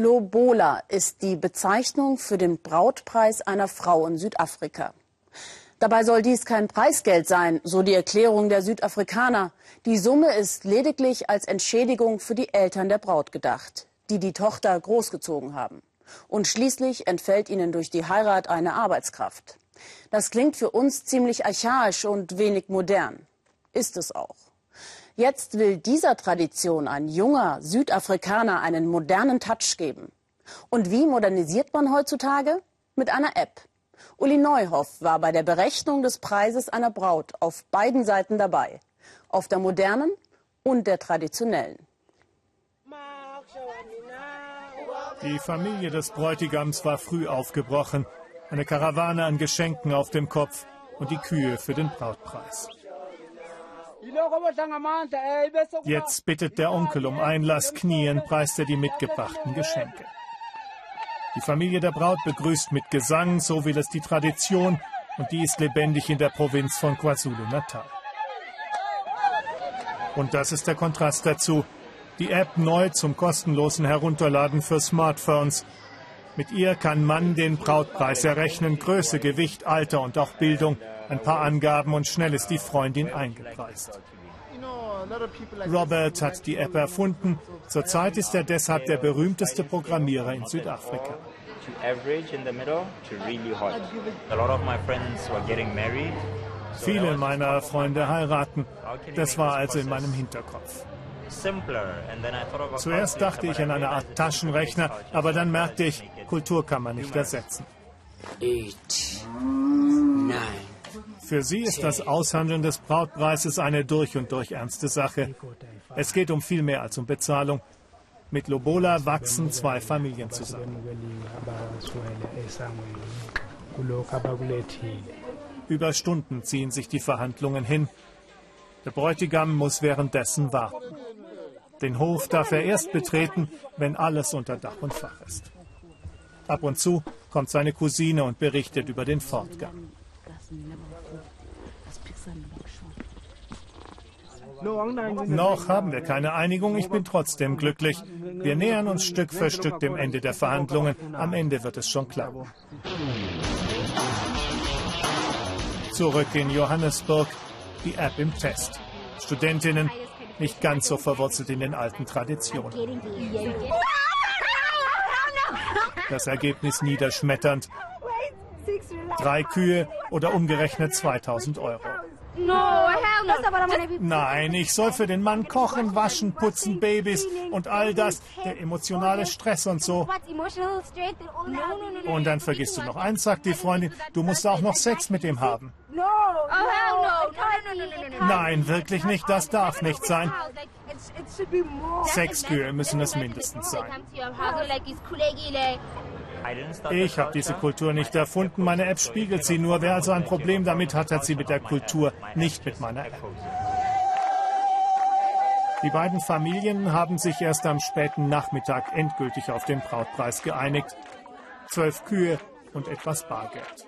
Lobola ist die Bezeichnung für den Brautpreis einer Frau in Südafrika. Dabei soll dies kein Preisgeld sein, so die Erklärung der Südafrikaner. Die Summe ist lediglich als Entschädigung für die Eltern der Braut gedacht, die die Tochter großgezogen haben. Und schließlich entfällt ihnen durch die Heirat eine Arbeitskraft. Das klingt für uns ziemlich archaisch und wenig modern. Ist es auch. Jetzt will dieser Tradition ein junger Südafrikaner einen modernen Touch geben. Und wie modernisiert man heutzutage? Mit einer App. Uli Neuhoff war bei der Berechnung des Preises einer Braut auf beiden Seiten dabei. Auf der modernen und der traditionellen. Die Familie des Bräutigams war früh aufgebrochen. Eine Karawane an Geschenken auf dem Kopf und die Kühe für den Brautpreis. Jetzt bittet der Onkel um Einlass, knien preist er die mitgebrachten Geschenke. Die Familie der Braut begrüßt mit Gesang, so will es die Tradition, und die ist lebendig in der Provinz von KwaZulu-Natal. Und das ist der Kontrast dazu. Die App neu zum kostenlosen Herunterladen für Smartphones. Mit ihr kann man den Brautpreis errechnen, Größe, Gewicht, Alter und auch Bildung. Ein paar Angaben und schnell ist die Freundin eingepreist. Robert hat die App erfunden. Zurzeit ist er deshalb der berühmteste Programmierer in Südafrika. Viele meiner Freunde heiraten. Das war also in meinem Hinterkopf. Zuerst dachte ich an eine Art Taschenrechner, aber dann merkte ich, Kultur kann man nicht ersetzen. Für sie ist das Aushandeln des Brautpreises eine durch und durch ernste Sache. Es geht um viel mehr als um Bezahlung. Mit Lobola wachsen zwei Familien zusammen. Über Stunden ziehen sich die Verhandlungen hin. Der Bräutigam muss währenddessen warten. Den Hof darf er erst betreten, wenn alles unter Dach und Fach ist. Ab und zu kommt seine Cousine und berichtet über den Fortgang. Noch haben wir keine Einigung, ich bin trotzdem glücklich. Wir nähern uns Stück für Stück dem Ende der Verhandlungen. Am Ende wird es schon klappen. Zurück in Johannesburg, die App im Test. Studentinnen nicht ganz so verwurzelt in den alten Traditionen. Das Ergebnis niederschmetternd. Drei Kühe oder umgerechnet 2000 Euro. Nein, ich soll für den Mann kochen, waschen, putzen, Babys und all das. Der emotionale Stress und so. Und dann vergisst du noch eins, sagt die Freundin, du musst auch noch Sex mit ihm haben. Nein, wirklich nicht, das darf nicht sein. Sechs Kühe müssen es mindestens sein. Ich habe diese Kultur nicht erfunden, meine App spiegelt sie nur. Wer also ein Problem damit hat, hat sie mit der Kultur, nicht mit meiner App. Die beiden Familien haben sich erst am späten Nachmittag endgültig auf den Brautpreis geeinigt. Zwölf Kühe und etwas Bargeld.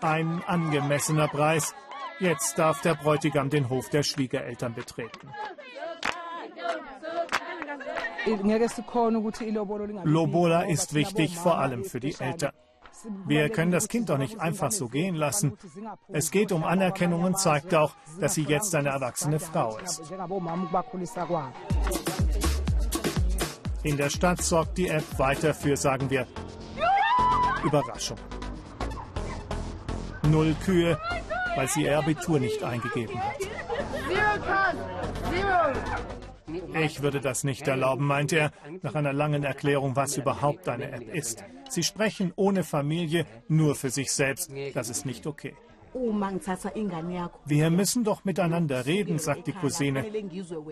Ein angemessener Preis. Jetzt darf der Bräutigam den Hof der Schwiegereltern betreten. Lobola ist wichtig, vor allem für die Eltern. Wir können das Kind doch nicht einfach so gehen lassen. Es geht um Anerkennung und zeigt auch, dass sie jetzt eine erwachsene Frau ist. In der Stadt sorgt die App weiter für, sagen wir, Überraschung. Null Kühe, weil sie ihr Abitur nicht eingegeben hat. Ich würde das nicht erlauben, meint er, nach einer langen Erklärung, was überhaupt eine App ist. Sie sprechen ohne Familie, nur für sich selbst. Das ist nicht okay. Wir müssen doch miteinander reden, sagt die Cousine.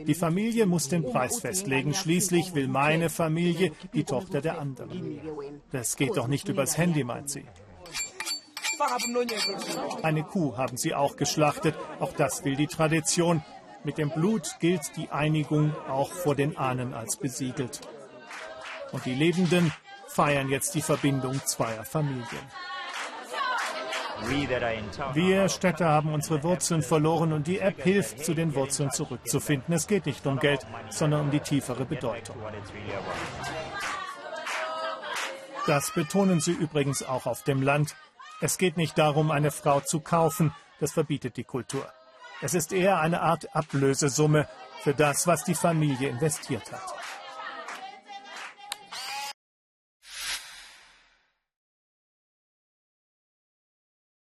Die Familie muss den Preis festlegen. Schließlich will meine Familie die Tochter der anderen. Das geht doch nicht übers Handy, meint sie. Eine Kuh haben sie auch geschlachtet. Auch das will die Tradition. Mit dem Blut gilt die Einigung auch vor den Ahnen als besiegelt. Und die Lebenden feiern jetzt die Verbindung zweier Familien. Wir Städter haben unsere Wurzeln verloren und die App hilft, zu den Wurzeln zurückzufinden. Es geht nicht um Geld, sondern um die tiefere Bedeutung. Das betonen sie übrigens auch auf dem Land. Es geht nicht darum, eine Frau zu kaufen, das verbietet die Kultur. Es ist eher eine Art Ablösesumme für das, was die Familie investiert hat.